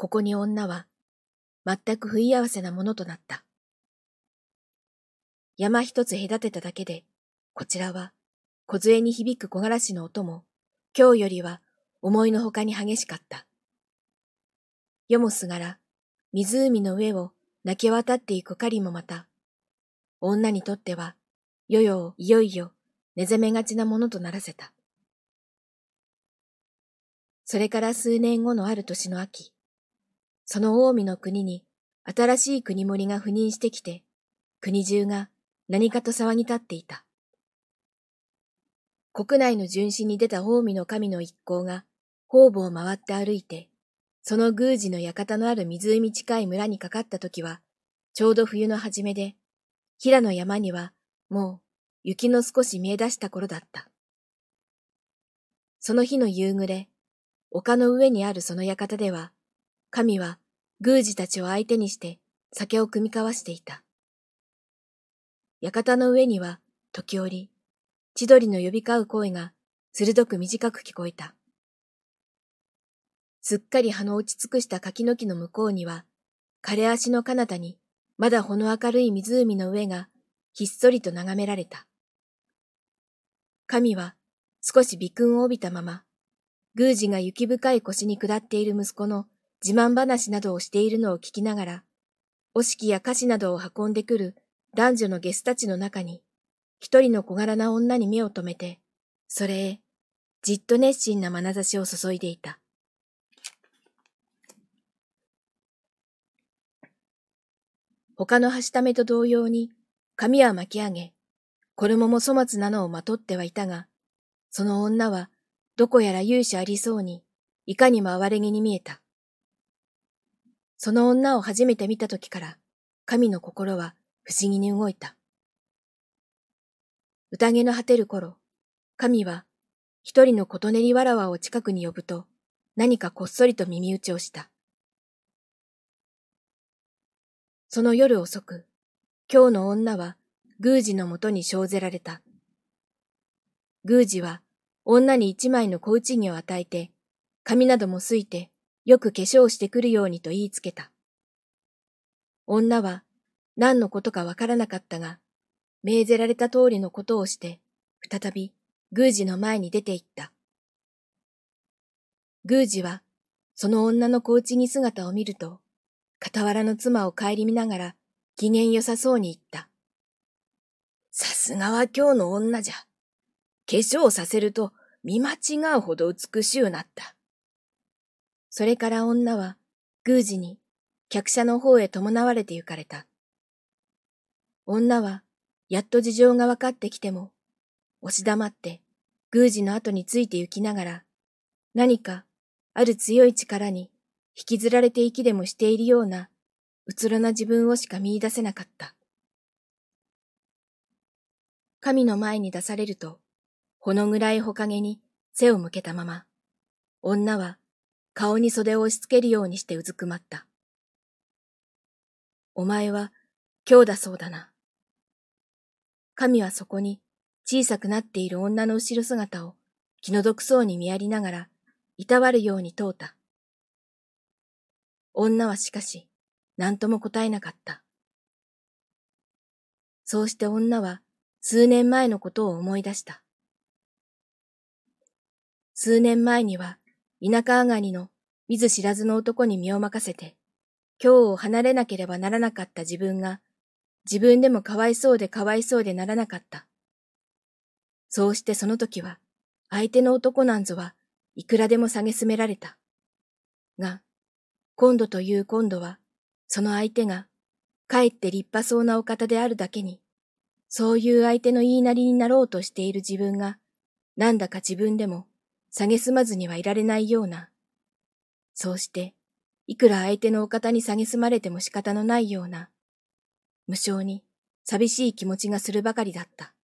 ここに女は、全く不意合わせなものとなった。山一つ隔てただけで、こちらは、小杖に響く木枯らしの音も、今日よりは思いのほかに激しかった。夜もすがら、湖の上を泣き渡っていく狩りもまた、女にとっては、よよいよいよ寝覚めがちなものとならせた。それから数年後のある年の秋、その近江の国に新しい国盛が赴任してきて、国中が何かと騒ぎ立っていた。国内の巡視に出た近江の神の一行が方々を回って歩いて、その宮司の館のある湖近い村にかかった時は、ちょうど冬の初めで、平の山にはもう雪の少し見え出した頃だった。その日の夕暮れ、丘の上にあるその館では、神は宮司たちを相手にして酒を酌み交わしていた。館の上には時折、千鳥の呼び交う声が鋭く短く聞こえた。すっかり葉の落ち尽くした柿の木の向こうには、枯れ足の彼方にまだほの明るい湖の上がひっそりと眺められた。神は少し微訓を帯びたまま、宮司が雪深い腰に下っている息子の自慢話などをしているのを聞きながら、お式や菓子などを運んでくる男女のゲスたちの中に、一人の小柄な女に目を留めて、それへ、じっと熱心な眼差しを注いでいた。他のはしためと同様に、髪は巻き上げ、衣も粗末なのをまとってはいたが、その女は、どこやら勇者ありそうに、いかにも哀れげに見えた。その女を初めて見た時から、神の心は不思議に動いた。宴の果てる頃、神は一人の琴練りわらわを近くに呼ぶと、何かこっそりと耳打ちをした。その夜遅く、今日の女は宮司のもとに生ぜられた。宮司は女に一枚の小打ち着を与えて、髪などもすいて、よく化粧してくるようにと言いつけた。女は何のことかわからなかったが、命ぜられた通りのことをして、再び宮司の前に出て行った。宮司は、その女の小内に姿を見ると、傍らの妻を顧みながら、機嫌よさそうに言った。さすがは今日の女じゃ。化粧させると見間違うほど美しゅうなった。それから女は、宮司に、客車の方へ伴われて行かれた。女は、やっと事情が分かってきても、押し黙って、宮司の後について行きながら、何か、ある強い力に、引きずられて生きでもしているような、うつろな自分をしか見出せなかった。神の前に出されると、ほの暗いほかげに背を向けたまま、女は顔に袖を押し付けるようにしてうずくまった。お前は今日だそうだな。神はそこに小さくなっている女の後ろ姿を気の毒そうに見やりながら、いたわるように問うた。女はしかし、何とも答えなかった。そうして女は数年前のことを思い出した。数年前には田舎上がりの見ず知らずの男に身を任せて、今日を離れなければならなかった自分が、自分でもかわいそうでかわいそうでならなかった。そうしてその時は、相手の男なんぞはいくらでも蔑められた。が、今度という今度は、その相手が、かえって立派そうなお方であるだけに、そういう相手の言いなりになろうとしている自分が、なんだか自分でも、蔑まずにはいられないような。そうして、いくら相手のお方に蔑まれても仕方のないような、無性に寂しい気持ちがするばかりだった。